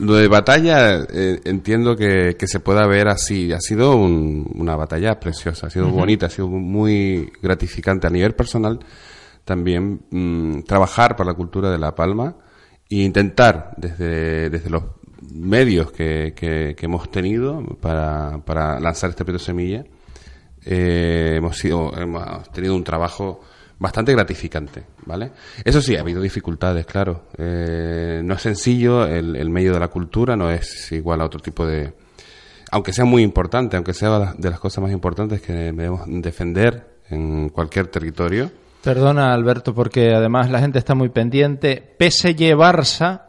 Lo de batalla eh, entiendo que, que, se pueda ver así. Ha sido una batalla preciosa, ha sido bonita, ha sido muy gratificante a nivel personal también mm, trabajar para la cultura de La Palma e intentar desde, desde los medios que, que, hemos tenido para, para lanzar este proyecto Semilla, eh, hemos, sido, hemos tenido un trabajo bastante gratificante, ¿vale? Eso sí, ha habido dificultades, claro. Eh, no es sencillo, el, medio de la cultura no es igual a otro tipo de... Aunque sea muy importante, aunque sea de las cosas más importantes que debemos defender en cualquier territorio. Perdona, Alberto, porque además la gente está muy pendiente. PSG Barça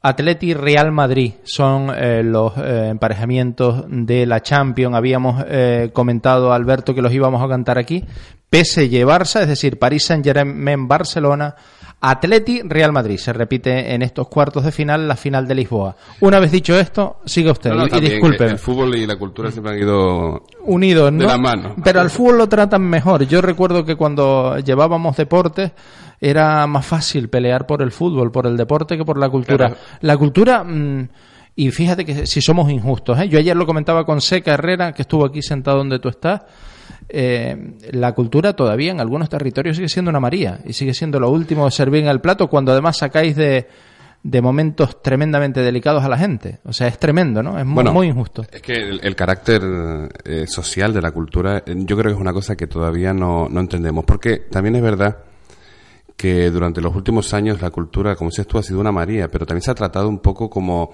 Atleti Real Madrid son eh, los eh, emparejamientos de la Champions. Habíamos eh, comentado, Alberto, que los íbamos a cantar aquí. PSG Barça, es decir, París Saint-Germain Barcelona, Atleti Real Madrid. Se repite en estos cuartos de final la final de Lisboa. Una vez dicho esto, siga usted y, disculpe. El fútbol y la cultura siempre han ido unidos, de la mano. Pero al fútbol lo tratan mejor. Yo recuerdo que cuando llevábamos deportes era más fácil pelear por el fútbol, por el deporte que por la cultura. La cultura, mm, y fíjate que si somos injustos, ¿eh? yo ayer lo comentaba con Seca Herrera, que estuvo aquí sentado donde tú estás, eh, la cultura todavía en algunos territorios sigue siendo una María y sigue siendo lo último de servir en el plato cuando además sacáis de, de momentos tremendamente delicados a la gente. O sea, es tremendo, ¿no? Es muy, muy injusto. Es que el, carácter eh, social de la cultura yo creo que es una cosa que todavía no, no entendemos. Porque también es verdad que durante los últimos años la cultura, como dices tú, ha sido una María, pero también se ha tratado un poco como,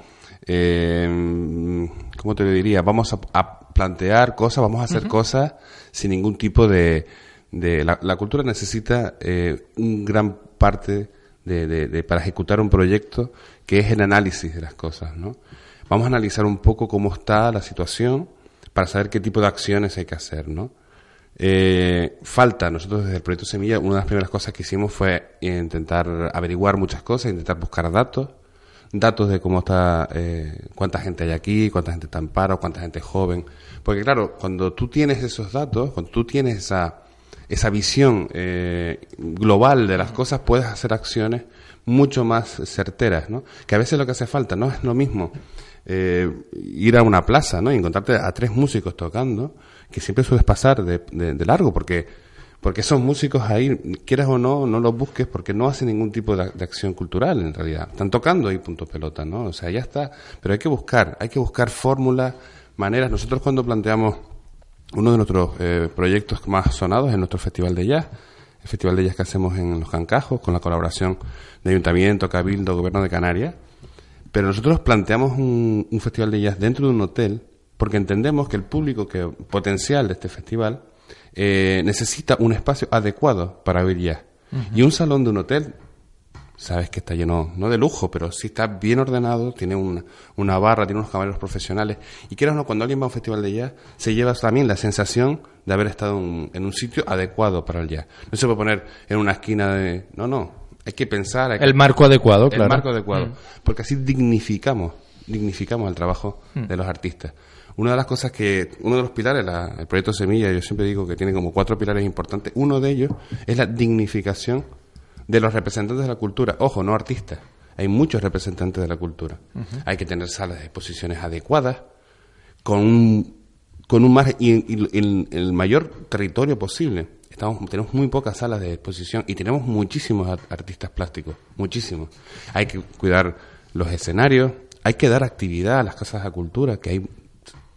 eh, ¿cómo te diría? Vamos a, plantear cosas, vamos a hacer cosas sin ningún tipo de... de la, cultura necesita eh, un gran parte de, de, para ejecutar un proyecto que es el análisis de las cosas, ¿no? Vamos a analizar un poco cómo está la situación para saber qué tipo de acciones hay que hacer, ¿no? Eh, falta, nosotros desde el proyecto Semilla, una de las primeras cosas que hicimos fue intentar averiguar muchas cosas, intentar buscar datos, datos de cómo está, eh, cuánta gente hay aquí, cuánta gente está en paro, cuánta gente joven. Porque claro, cuando tú tienes esos datos, cuando tú tienes esa, esa visión eh, global de las cosas, puedes hacer acciones mucho más certeras, ¿no? Que a veces lo que hace falta no es lo mismo eh, ir a una plaza, ¿no? Y encontrarte a tres músicos tocando, que siempre sueles pasar de, de, largo, porque, porque esos músicos ahí, quieras o no, no los busques porque no hacen ningún tipo de, acción cultural en realidad. Están tocando ahí punto pelota, ¿no? O sea, ya está. Pero hay que buscar, hay que buscar fórmulas, maneras. Nosotros cuando planteamos uno de nuestros eh, proyectos más sonados es nuestro Festival de Jazz, el Festival de Jazz que hacemos en Los Cancajos, con la colaboración de Ayuntamiento, Cabildo, Gobierno de Canarias. Pero nosotros planteamos un, un festival de jazz dentro de un hotel porque entendemos que el público que, potencial de este festival eh, necesita un espacio adecuado para oír jazz. Y un salón de un hotel, sabes que está lleno, no de lujo, pero sí está bien ordenado, tiene una, una barra, tiene unos camareros profesionales. Y quieras o no, cuando alguien va a un festival de jazz, se lleva también la sensación de haber estado en un sitio adecuado para el jazz. No se puede poner en una esquina de... No, no, hay que pensar... el marco adecuado, claro. El marco adecuado. Mm. Porque así dignificamos, dignificamos el trabajo mm. de los artistas. Una de las cosas que, uno de los pilares, la, el proyecto Semilla, yo siempre digo que tiene como cuatro pilares importantes. Uno de ellos es la dignificación de los representantes de la cultura. Ojo, no artistas. Hay muchos representantes de la cultura. Hay que tener salas de exposiciones adecuadas, con un, con un margen y, el, mayor territorio posible. Estamos, tenemos muy pocas salas de exposición y tenemos muchísimos artistas plásticos, muchísimos. Hay que cuidar los escenarios, hay que dar actividad a las casas de cultura, que hay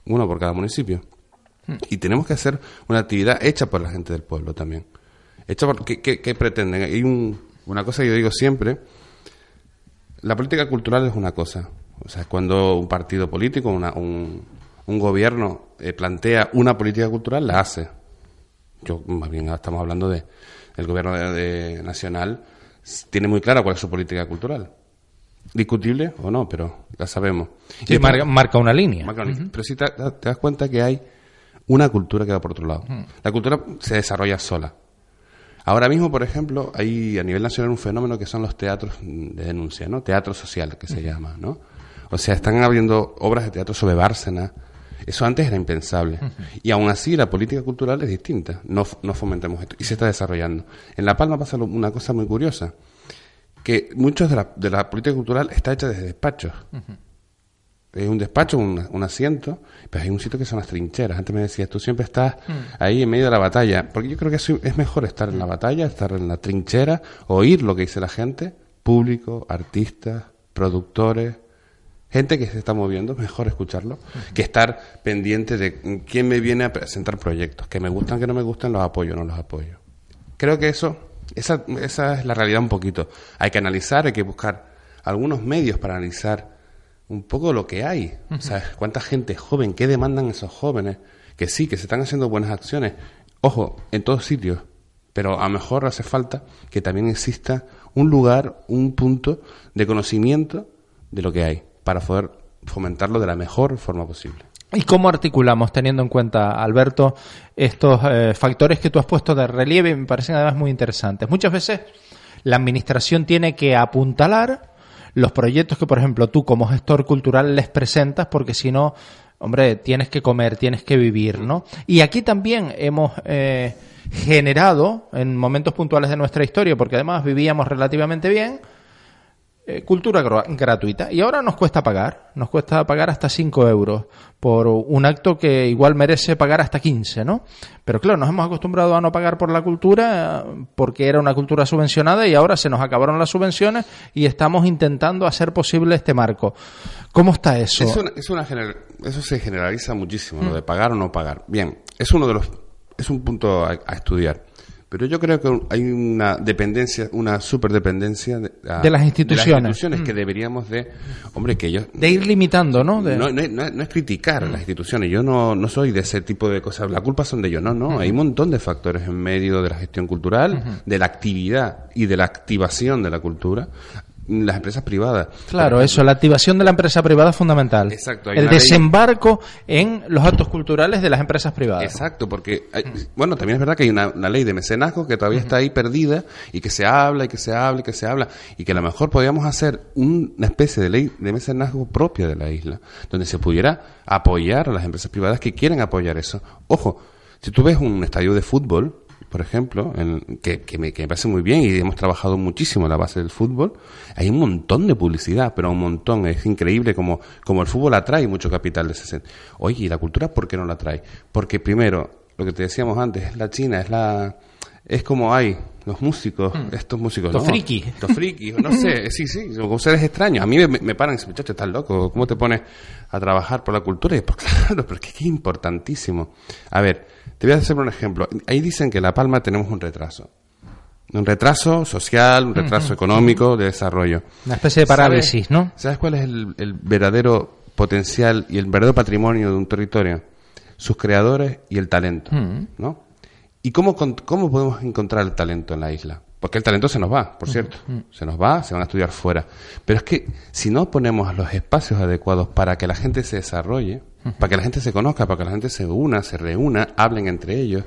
uno por cada municipio. Y tenemos que hacer una actividad hecha por la gente del pueblo también. Hecha por, ¿qué, pretenden? Hay una cosa que yo digo siempre, la política cultural es una cosa. O sea, cuando un partido político, una, un, un, gobierno eh, plantea una política cultural, la hace. Yo, más bien, estamos hablando de el gobierno de, nacional, tiene muy clara cuál es su política cultural discutible o no, pero la sabemos. Sí, marca, una línea. Pero si te, das cuenta que hay una cultura que va por otro lado. La cultura se desarrolla sola. Ahora mismo, por ejemplo, hay a nivel nacional un fenómeno que son los teatros de denuncia, ¿no? Teatro social, que se llama, ¿no? O sea, están habiendo obras de teatro sobre Bárcena. Eso antes era impensable. Y aún así la política cultural es distinta. No, no fomentemos esto. Y se está desarrollando. En La Palma pasa una cosa muy curiosa que muchos de la, de la política cultural está hecha desde despachos. es un despacho, un, asiento, pero hay un sitio que son las trincheras. Antes me decías, tú siempre estás ahí en medio de la batalla, porque yo creo que es mejor estar en la batalla, estar en la trinchera, oír lo que dice la gente, público, artistas, productores, gente que se está moviendo, mejor escucharlo, que estar pendiente de quién me viene a presentar proyectos, que me gustan, que no me gustan, los apoyo, no los apoyo. Creo que eso, esa, esa es la realidad un poquito. Hay que analizar, hay que buscar algunos medios para analizar un poco lo que hay. O sea, cuánta gente joven, qué demandan esos jóvenes, que sí, que se están haciendo buenas acciones. Ojo, en todos sitios, pero a lo mejor hace falta que también exista un lugar, un punto de conocimiento de lo que hay, para poder fomentarlo de la mejor forma posible. ¿Y cómo articulamos, teniendo en cuenta, Alberto, estos eh, factores que tú has puesto de relieve? Me parecen además muy interesantes. Muchas veces la Administración tiene que apuntalar los proyectos que, por ejemplo, tú como gestor cultural les presentas, porque si no, hombre, tienes que comer, tienes que vivir, ¿no? Y aquí también hemos eh, generado, en momentos puntuales de nuestra historia, porque además vivíamos relativamente bien, eh, cultura gratuita. Y ahora nos cuesta pagar, nos cuesta pagar hasta 5 euros por un acto que igual merece pagar hasta 15, ¿no? Pero claro, nos hemos acostumbrado a no pagar por la cultura porque era una cultura subvencionada y ahora se nos acabaron las subvenciones y estamos intentando hacer posible este marco. ¿Cómo está eso? Es una, eso se generaliza muchísimo, lo de pagar o no pagar. Bien, es uno de los es un punto a estudiar. Pero yo creo que hay una dependencia, una superdependencia de, de las instituciones, que mm. deberíamos de, hombre, que ellos... De ir limitando, ¿no? No, no, es criticar a las instituciones, yo no, no soy de ese tipo de cosas, la culpa son de ellos, no, no, hay un montón de factores en medio de la gestión cultural, de la actividad y de la activación de la cultura, las empresas privadas. Claro, eso, la activación de la empresa privada es fundamental. Exacto. El desembarco en los actos culturales de las empresas privadas. Exacto, porque, bueno, también es verdad que hay una, ley de mecenazgo que todavía está ahí perdida y que se habla y que se habla y que se habla y que a lo mejor podríamos hacer una especie de ley de mecenazgo propia de la isla, donde se pudiera apoyar a las empresas privadas que quieren apoyar eso. Ojo, si tú ves un estadio de fútbol, por ejemplo, en, que, que, me, que, me, parece muy bien y hemos trabajado muchísimo en la base del fútbol, hay un montón de publicidad, pero un montón. Es increíble como, como el fútbol atrae mucho capital de ese Oye, ¿y la cultura por qué no la atrae? Porque primero, lo que te decíamos antes, es la China, es la... Es como hay los músicos, hmm. estos músicos. Los frikis. Los frikis, no sé, sí, sí, son seres extraños. A mí me, me paran y dicen, muchacho, estás loco, ¿cómo te pones a trabajar por la cultura? Y pues claro, porque es importantísimo. A ver, te voy a hacer un ejemplo. Ahí dicen que en La Palma tenemos un retraso. Un retraso social, un retraso económico, de desarrollo. Una especie de parálisis, ¿no? ¿Sabes cuál es el, verdadero potencial y el verdadero patrimonio de un territorio? Sus creadores y el talento, ¿no? ¿Y cómo, cómo podemos encontrar el talento en la isla? Porque el talento se nos va, por cierto. Se nos va, se van a estudiar fuera. Pero es que si no ponemos los espacios adecuados para que la gente se desarrolle, para que la gente se conozca, para que la gente se una, se reúna, hablen entre ellos,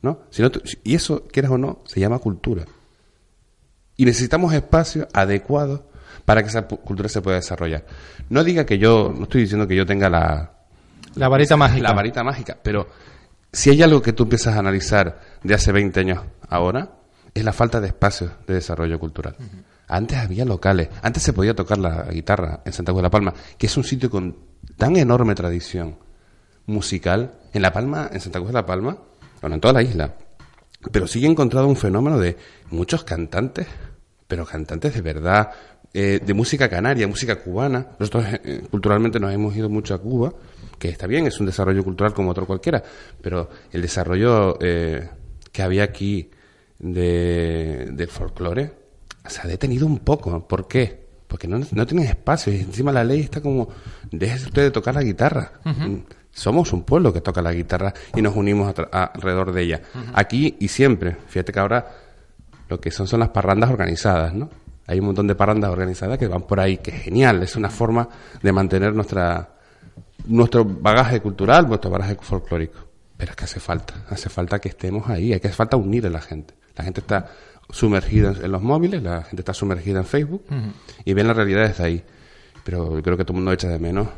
¿no? Si no y eso, quieras o no, se llama cultura. Y necesitamos espacios adecuados para que esa cultura se pueda desarrollar. No diga que yo, no estoy diciendo que yo tenga la... La varita mágica. La varita mágica, pero si hay algo que tú empiezas a analizar de hace 20 años ahora, es la falta de espacios de desarrollo cultural. Antes había locales, antes se podía tocar la guitarra en Santa Cruz de la Palma, que es un sitio con tan enorme tradición musical. En La Palma, en Santa Cruz de la Palma, bueno, en toda la isla, pero sí he encontrado un fenómeno de muchos cantantes, pero cantantes de verdad, eh, de música canaria, música cubana. Nosotros eh, culturalmente nos hemos ido mucho a Cuba, que está bien, es un desarrollo cultural como otro cualquiera, pero el desarrollo eh, que había aquí de, del folclore se ha detenido un poco. ¿Por qué? Porque no, no tienen espacio y encima la ley está como, déjese usted de tocar la guitarra. Mm, somos un pueblo que toca la guitarra y nos unimos alrededor de ella. Aquí y siempre, fíjate que ahora lo que son son las parrandas organizadas, ¿no? Hay un montón de parrandas organizadas que van por ahí, que es genial, es una forma de mantener nuestra nuestro bagaje cultural, nuestro bagaje folclórico. Pero es que hace falta, hace falta que estemos ahí, hay que hace falta unir a la gente. La gente está sumergida en los móviles, la gente está sumergida en Facebook y ven la realidad desde ahí. Pero yo creo que todo el mundo echa de menos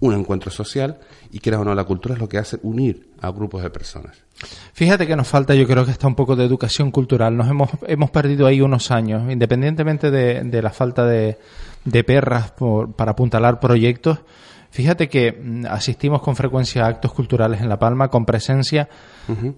un encuentro social y quieras o no, la cultura es lo que hace unir a grupos de personas. Fíjate que nos falta, yo creo que está un poco de educación cultural. Nos hemos, hemos perdido ahí unos años, independientemente de, la falta de, de perras para apuntalar proyectos Fíjate que mm, asistimos con frecuencia a actos culturales en La Palma con presencia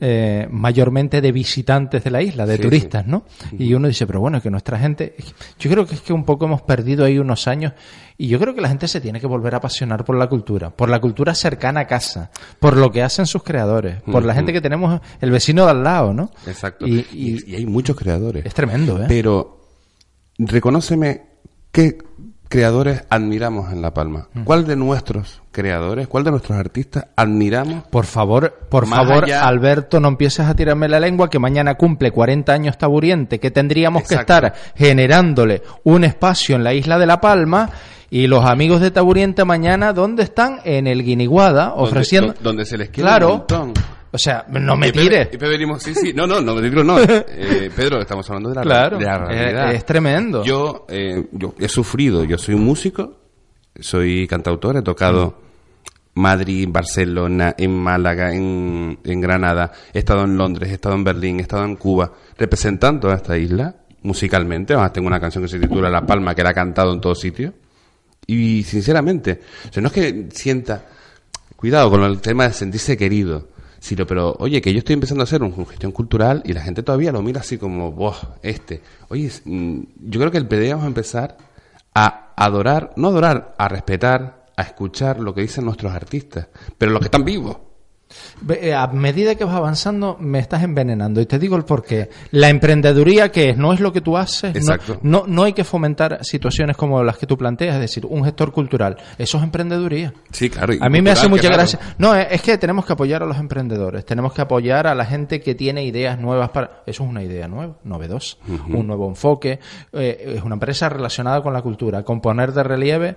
eh, mayormente de visitantes de la isla, de turistas, ¿no? Y uno dice, pero bueno, es que nuestra gente, yo creo que es que un poco hemos perdido ahí unos años y yo creo que la gente se tiene que volver a apasionar por la cultura, por la cultura cercana a casa, por lo que hacen sus creadores, por la gente que tenemos, el vecino de al lado, ¿no? Exacto. Y, y hay muchos creadores. Es tremendo, ¿eh? Pero reconóceme qué creadores admiramos en La Palma. Mm. ¿Cuál de nuestros creadores, cuál de nuestros artistas admiramos? Por favor, por favor, Alberto, no empieces a tirarme la lengua que mañana cumple 40 años Taburiente, que tendríamos que estar generándole un espacio en la isla de La Palma y los amigos de Taburiente mañana, ¿dónde están? En el Guiniguada, ofreciendo... Donde, se les quiere un montón. O sea, no me tires. Y Pedro, sí, sí, no, no, no, Pedro, no. Eh, Pedro, estamos hablando de la, claro, de la realidad. Es, tremendo. Yo, eh, yo he sufrido, yo soy un músico, soy cantautor, he tocado Madrid, Barcelona, en Málaga, en, en Granada, he estado en Londres, he estado en Berlín, he estado en Cuba, representando a esta isla musicalmente. Además, tengo una canción que se titula La Palma, que la he cantado en todos sitios. Y sinceramente, o sea, no es que sienta, cuidado con el tema de sentirse querido sino, pero oye, que yo estoy empezando a hacer una gestión cultural y la gente todavía lo mira así como, vos, este. Oye, mm, yo creo que deberíamos empezar a adorar, no adorar, a respetar, a escuchar lo que dicen nuestros artistas, pero los que están vivos. Eh, a medida que vas avanzando, me estás envenenando. Y te digo el porqué. La emprendeduría, que es, no es lo que tú haces. No, no, hay que fomentar situaciones como las que tú planteas, es decir, un gestor cultural. Eso es emprendeduría. Sí, claro. A mí me hace mucha gracia. No, es que tenemos que apoyar a los emprendedores. Tenemos que apoyar a la gente que tiene ideas nuevas para. Eso es una idea nueva, novedosa. Un nuevo enfoque. Eh, es una empresa relacionada con la cultura. Con poner de relieve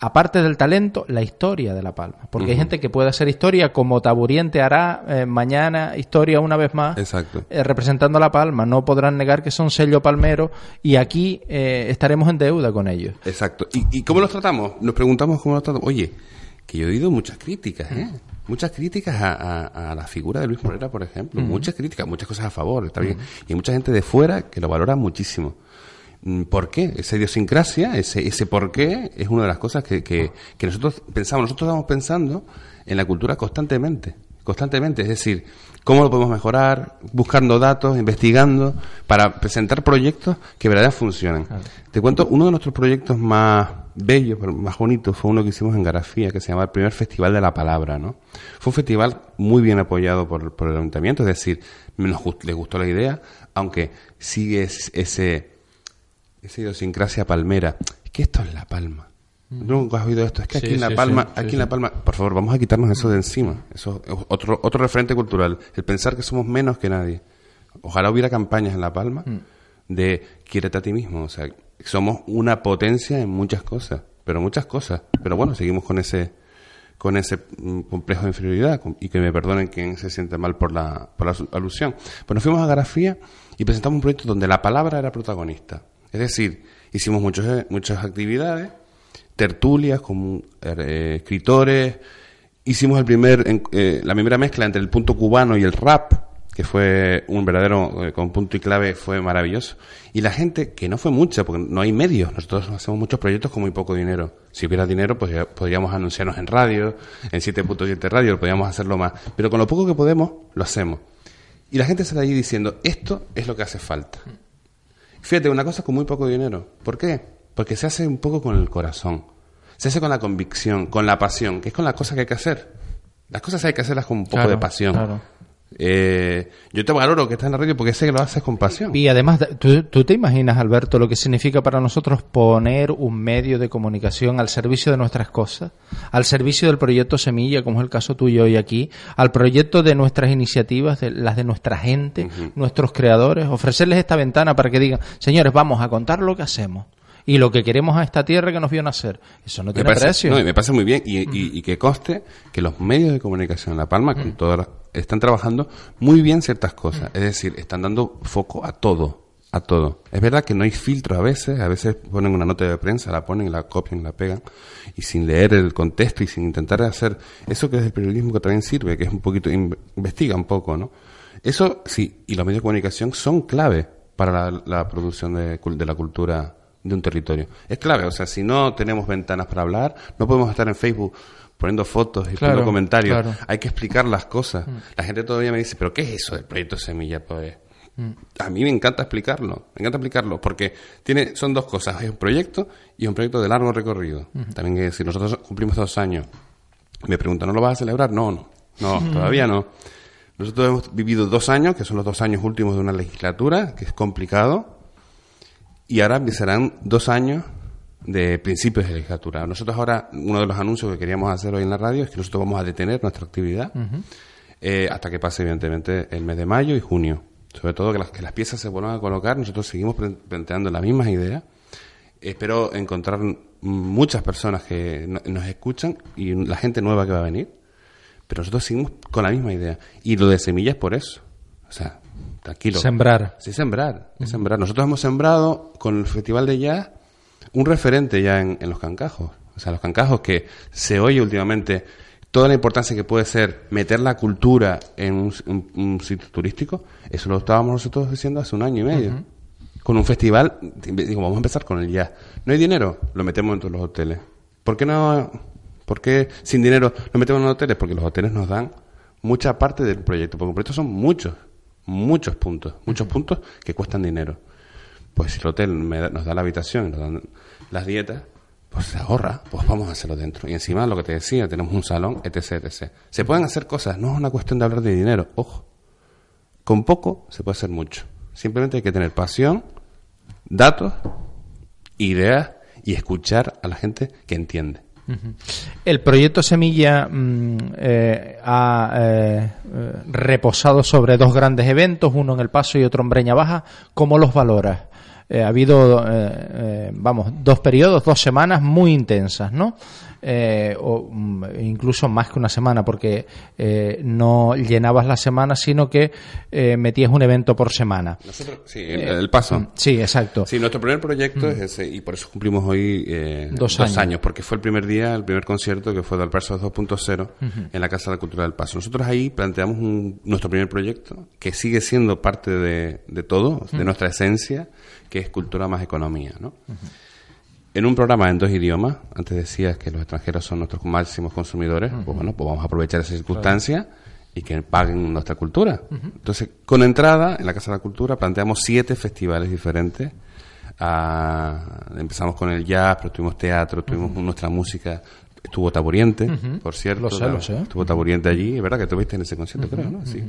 aparte del talento, la historia de La Palma. Porque hay gente que puede hacer historia como Taburiente hará eh, mañana historia una vez más Exacto. Eh, representando a La Palma. No podrán negar que son sello palmero y aquí eh, estaremos en deuda con ellos. Exacto. ¿Y, cómo los tratamos? Nos preguntamos cómo los tratamos. Oye, que yo he oído muchas críticas, ¿eh? Muchas críticas a, la figura de Luis Morera, por ejemplo. Muchas críticas, muchas cosas a favor, está bien. Y hay mucha gente de fuera que lo valora muchísimo. Mm, ¿Por qué? Esa idiosincrasia, ese, ese por qué, es una de las cosas que, que, nosotros pensamos. Nosotros estamos pensando en la cultura constantemente, constantemente. Es decir, cómo lo podemos mejorar, buscando datos, investigando, para presentar proyectos que verdaderamente funcionen. Te cuento, uno de nuestros proyectos más bellos, más bonitos, fue uno que hicimos en Garafía, que se llama el primer Festival de la Palabra, ¿no? Fue un festival muy bien apoyado por, por el ayuntamiento, es decir, nos les gustó la idea, aunque sigue ese esa idiosincrasia palmera. Es que esto es La Palma. Mm. Nunca has oído esto. Es que aquí en La Palma, aquí en La Palma, por favor, vamos a quitarnos eso de encima. Eso es otro, otro referente cultural. El pensar que somos menos que nadie. Ojalá hubiera campañas en La Palma mm. de quiérete a ti mismo. O sea, somos una potencia en muchas cosas, pero muchas cosas. Pero bueno, seguimos con ese con ese mm, complejo de inferioridad y que me perdonen quien se siente mal por la, por la alusión. Pues nos fuimos a Garafía y presentamos un proyecto donde la palabra era protagonista. Es decir, hicimos muchos, eh, muchas actividades, tertulias con eh, escritores, hicimos el primer, eh, la primera mezcla entre el punto cubano y el rap, que fue un verdadero, con punto y clave, fue maravilloso. Y la gente, que no fue mucha, porque no hay medios, nosotros hacemos muchos proyectos con muy poco dinero. Si hubiera dinero, pues podríamos anunciarnos en radio, en 7.7 radio, podríamos hacerlo más. Pero con lo poco que podemos, lo hacemos. Y la gente sale ahí diciendo, esto es lo que hace falta. Fíjate, una cosa con muy poco dinero. ¿Por qué? Porque se hace un poco con el corazón. Se hace con la convicción, con la pasión, que es con la cosa que hay que hacer. Las cosas hay que hacerlas con un poco de pasión. Claro. Eh, yo te valoro que estás en la radio porque sé que lo haces con pasión. Y además, ¿tú, te imaginas, Alberto, lo que significa para nosotros poner un medio de comunicación al servicio de nuestras cosas, al servicio del proyecto Semilla, como es el caso tuyo hoy aquí, al proyecto de nuestras iniciativas, de, las de nuestra gente, nuestros creadores, ofrecerles esta ventana para que digan, señores, vamos a contar lo que hacemos y lo que queremos a esta tierra que nos vio nacer. Eso no tiene precio. No, me pasa muy bien y, y, que coste que los medios de comunicación en La Palma, con todas están trabajando muy bien ciertas cosas. Es decir, están dando foco a todo, a todo. Es verdad que no hay filtros a veces, a veces ponen una nota de prensa, la ponen, la copian, la pegan, y sin leer el contexto y sin intentar hacer eso que es el periodismo que también sirve, que es un poquito, investiga un poco, ¿no? Eso sí, y los medios de comunicación son clave para la, producción de, de la cultura de un territorio. Es clave, o sea, si no tenemos ventanas para hablar, no podemos estar en Facebook poniendo fotos y poniendo comentarios. Hay que explicar las cosas. Mm. La gente todavía me dice, ¿pero qué es eso del proyecto Semilla? Pues mm. a mí me encanta explicarlo, me encanta explicarlo, porque tiene, son dos cosas, es un proyecto y un proyecto de largo recorrido. También que si nosotros cumplimos dos años, me preguntan, ¿no lo vas a celebrar? No, no, no, todavía no. Nosotros hemos vivido dos años, que son los dos años últimos de una legislatura, que es complicado, y ahora empezarán dos años de principios de legislatura. Nosotros ahora, uno de los anuncios que queríamos hacer hoy en la radio es que nosotros vamos a detener nuestra actividad eh, hasta que pase, evidentemente, el mes de mayo y junio. Sobre todo que las, que las piezas se vuelvan a colocar, nosotros seguimos planteando las mismas ideas. Espero encontrar muchas personas que nos escuchan y la gente nueva que va a venir, pero nosotros seguimos con la misma idea. Y lo de semillas por eso. O sea, tranquilo. Sembrar. Sí, sembrar. sembrar. Nosotros hemos sembrado con el Festival de Jazz un referente ya en, los cancajos. O sea, los cancajos que se oye últimamente toda la importancia que puede ser meter la cultura en un, sitio turístico, eso lo estábamos nosotros diciendo hace un año y medio. Con un festival, digo, vamos a empezar con el jazz. No hay dinero, lo metemos en todos los hoteles. ¿Por qué no? ¿Por qué sin dinero lo metemos en los hoteles? Porque los hoteles nos dan mucha parte del proyecto, porque un proyecto son muchos, muchos puntos, muchos puntos que cuestan dinero pues si el hotel nos da la habitación y nos dan las dietas, pues se ahorra, pues vamos a hacerlo dentro. Y encima, lo que te decía, tenemos un salón, etc, etc. Se pueden hacer cosas, no es una cuestión de hablar de dinero, ojo. Con poco se puede hacer mucho. Simplemente hay que tener pasión, datos, ideas y escuchar a la gente que entiende. El proyecto Semilla mm, eh, ha eh, reposado sobre dos grandes eventos, uno en El Paso y otro en Breña Baja. ¿Cómo los valoras? Eh, ha habido, eh, vamos, dos periodos, dos semanas muy intensas, ¿no? O mm, incluso más que una semana, porque no llenabas la semana, sino que metías un evento por semana. sí, el, paso. Mm, sí, exacto. Sí, nuestro primer proyecto mm. es ese, y por eso cumplimos hoy dos, años. porque fue el primer día, el primer concierto que fue del Paso 2.0 en la Casa de la Cultura del Paso. Nosotros ahí planteamos nuestro primer proyecto, que sigue siendo parte de, de todo, de nuestra esencia que es cultura más economía, ¿no? En un programa en dos idiomas, antes decías que los extranjeros son nuestros máximos consumidores, pues bueno, pues vamos a aprovechar esa circunstancia y que paguen nuestra cultura. Entonces, con entrada, en la Casa de la Cultura planteamos siete festivales diferentes. Ah, empezamos con el jazz, pero tuvimos teatro, tuvimos nuestra música, estuvo Taburiente, por cierto. Estuvo Taburiente allí, es verdad que estuviste en ese concierto, creo, ¿no? Sí.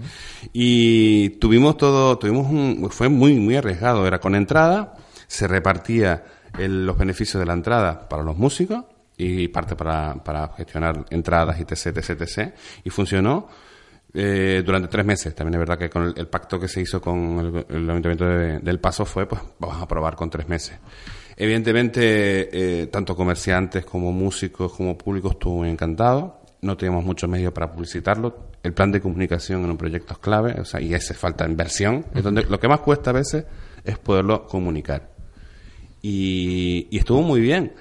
Y tuvimos todo, tuvimos un, fue muy, muy arriesgado. Era con entrada, se repartía los beneficios de la entrada para los músicos y parte para, para gestionar entradas etc, etc, etc. Y funcionó eh, durante tres meses. También es verdad que con el, pacto que se hizo con el, Ayuntamiento del Paso fue, pues vamos a probar con tres meses. Evidentemente, eh, tanto comerciantes como músicos como públicos estuvo encantado. No teníamos muchos medios para publicitarlo. El plan de comunicación en un proyecto es clave, o sea, y ese falta inversión. Es donde lo que más cuesta a veces es poderlo comunicar. Y, y estuvo muy bien.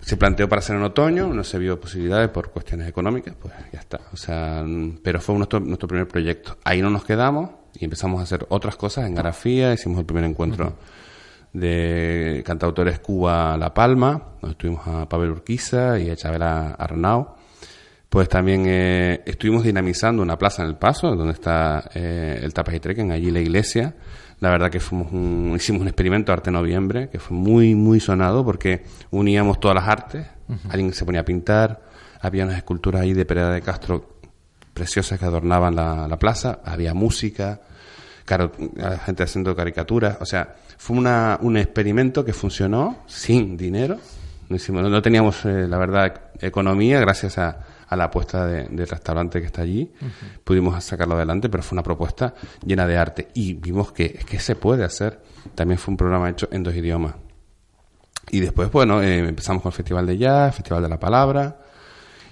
Se planteó para ser en otoño, no se vio posibilidades por cuestiones económicas, pues ya está. O sea, pero fue nuestro, nuestro primer proyecto. Ahí no nos quedamos y empezamos a hacer otras cosas en grafía, hicimos el primer encuentro de cantautores Cuba La Palma, donde estuvimos a Pavel Urquiza y a Chabela Arnau. Pues también eh, estuvimos dinamizando una plaza en El Paso, donde está eh, el Trekken, allí la iglesia. La verdad que fuimos hicimos un experimento Arte Noviembre, que fue muy, muy sonado porque uníamos todas las artes. Alguien se ponía a pintar, había unas esculturas ahí de Pereda de Castro preciosas que adornaban la, la plaza, había música, gente haciendo caricaturas, o sea, fue una, un experimento que funcionó sin dinero. No, no teníamos, eh, la verdad, economía gracias a, a la apuesta del restaurante que está allí. Pudimos sacarlo adelante, pero fue una propuesta llena de arte. Y vimos que, que se puede hacer. También fue un programa hecho en dos idiomas. Y después, bueno, eh, empezamos con el Festival de Jazz, Festival de la Palabra.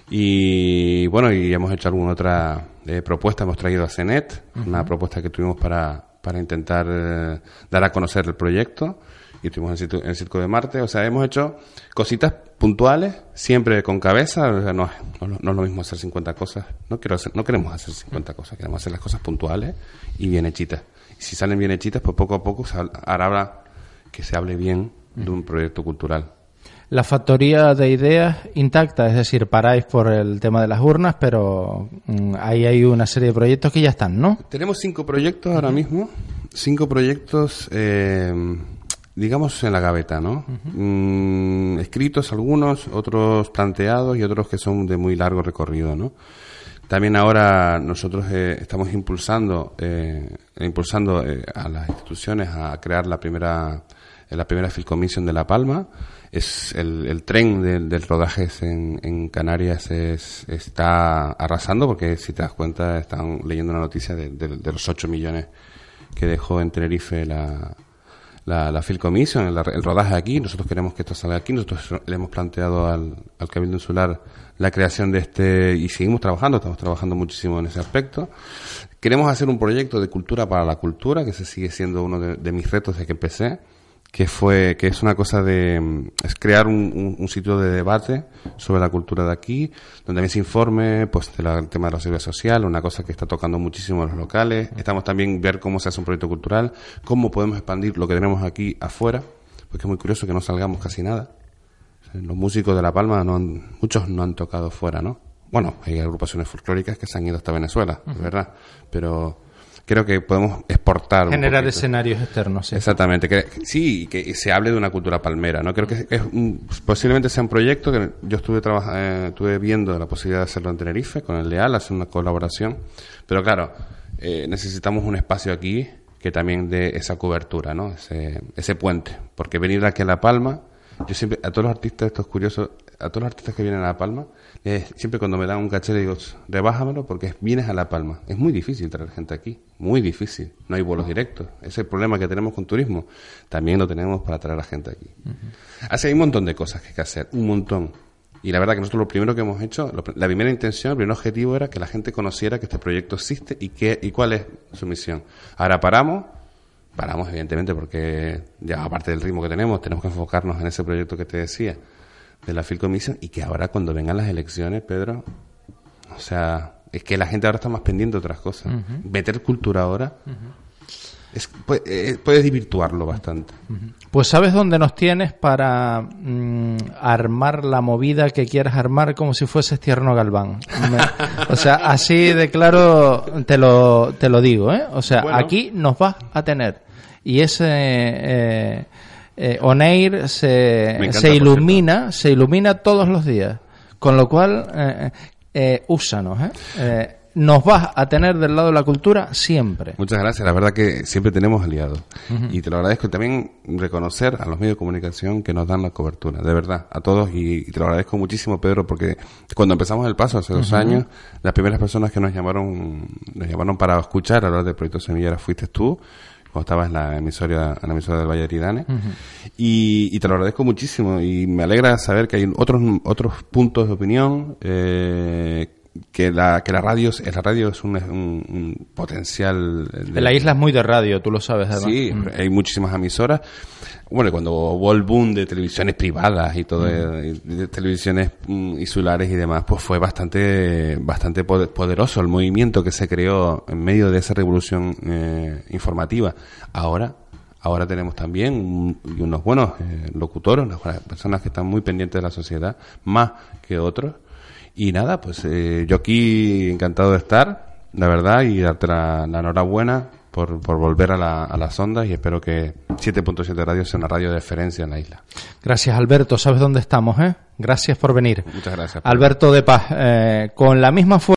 Y bueno, y hemos hecho alguna otra eh, propuesta. Hemos traído a CENET, una propuesta que tuvimos para, para intentar eh, dar a conocer el proyecto y estuvimos en el, Circo de Marte. O sea, hemos hecho cositas puntuales, siempre con cabeza. O sea, no, no, es lo mismo hacer 50 cosas. No, quiero hacer, no queremos hacer 50 cosas, queremos hacer las cosas puntuales y bien hechitas. Y si salen bien hechitas, pues poco a poco se hará que se hable bien de un proyecto cultural. La factoría de ideas intacta, es decir, paráis por el tema de las urnas, pero mm, ahí hay una serie de proyectos que ya están, ¿no? Tenemos cinco proyectos ahora mismo, cinco proyectos, eh, digamos, en la gaveta, ¿no? Mm, escritos algunos, otros planteados y otros que son de muy largo recorrido, ¿no? También ahora nosotros eh, estamos impulsando, eh, impulsando eh, a las instituciones a crear la primera, la primera Field Commission de La Palma, es el, el tren del, rodaje en, en Canarias es, está arrasando porque si te das cuenta están leyendo una noticia de, de, los 8 millones que dejó en Tenerife la, la, la Field Commission, el, rodaje aquí. Nosotros queremos que esto salga aquí. Nosotros le hemos planteado al, al Cabildo Insular la creación de este y seguimos trabajando, estamos trabajando muchísimo en ese aspecto. Queremos hacer un proyecto de cultura para la cultura, que se sigue siendo uno de mis retos desde que empecé que fue que es una cosa de es crear un, un, sitio de debate sobre la cultura de aquí donde también se informe pues del tema de la seguridad social una cosa que está tocando muchísimo a los locales. Estamos también ver cómo se hace un proyecto cultural cómo podemos expandir lo que tenemos aquí afuera porque es muy curioso que no salgamos casi nada. Los músicos de la Palma no han, muchos no han tocado fuera no bueno hay agrupaciones folclóricas que se han ido hasta Venezuela uh -huh. verdad pero creo que podemos exportar. Generar escenarios externos. Sí. Exactamente. Que, sí, que se hable de una cultura palmera. ¿no? Creo que es un, posiblemente sea un proyecto que yo estuve, eh, estuve viendo la posibilidad de hacerlo en Tenerife con el Leal, hacer una colaboración. Pero claro, eh, necesitamos un espacio aquí que también dé esa cobertura, ¿no? ese, ese puente. Porque venir aquí a La Palma, yo siempre, a todos los artistas, esto es curioso, a todos los artistas que vienen a La Palma, eh, siempre cuando me dan un caché le digo, rebájamelo porque vienes a La Palma. Es muy difícil traer gente aquí, muy difícil. No hay vuelos directos. Ese es el problema que tenemos con turismo. También lo tenemos para traer a gente aquí. Uh -huh. Así hay un montón de cosas que hay que hacer, un montón. Y la verdad que nosotros lo primero que hemos hecho, lo, la primera intención, el primer objetivo era que la gente conociera que este proyecto existe y, qué, y cuál es su misión. Ahora paramos, paramos evidentemente porque ya aparte del ritmo que tenemos, tenemos que enfocarnos en ese proyecto que te decía de la Field Commission y que ahora cuando vengan las elecciones, Pedro, o sea, es que la gente ahora está más pendiente de otras cosas. Uh -huh. Meter cultura ahora uh -huh. es, puede, puedes desvirtuarlo bastante. Uh -huh. Pues sabes dónde nos tienes para mm, armar la movida que quieras armar como si fueses tierno Galván. Me, o sea, así de claro te lo, te lo digo, ¿eh? O sea, bueno. aquí nos vas a tener. Y ese... Eh, eh, Oneir se, se ilumina, se ilumina todos los días. Con lo cual, eh, eh, úsanos, ¿eh? nos vas a tener del lado de la cultura siempre. Muchas gracias, la verdad que siempre tenemos aliados. Uh -huh. Y te lo agradezco también reconocer a los medios de comunicación que nos dan la cobertura, de verdad, a todos. Y, y te lo agradezco muchísimo, Pedro, porque cuando empezamos el paso hace dos uh -huh. años, las primeras personas que nos llamaron, nos llamaron para escuchar hablar del proyecto Semillera fuiste tú estabas en la emisora, en la emisora del Valle de Aridane. Uh -huh. y, y, te lo agradezco muchísimo y me alegra saber que hay otros, otros puntos de opinión, eh, que la, que la radio, la radio es un, un, un potencial. De... La isla es muy de radio, tú lo sabes, además. Sí, -huh. hay muchísimas emisoras. Bueno, cuando hubo el boom de televisiones privadas y todo, uh -huh. de, televisiones insulares y demás, pues fue bastante, bastante poderoso el movimiento que se creó en medio de esa revolución eh, informativa. Ahora, ahora tenemos también un, unos buenos eh, locutores, unas personas que están muy pendientes de la sociedad, más que otros. Y nada, pues eh, yo aquí encantado de estar, la verdad, y darte la, la enhorabuena por, por volver a, la, a, las ondas y espero que 7.7 Radio sea una radio de referencia en la isla. Gracias, Alberto. ¿Sabes dónde estamos, eh? Gracias por venir. Muchas gracias. Alberto de Paz, eh, con la misma fuerza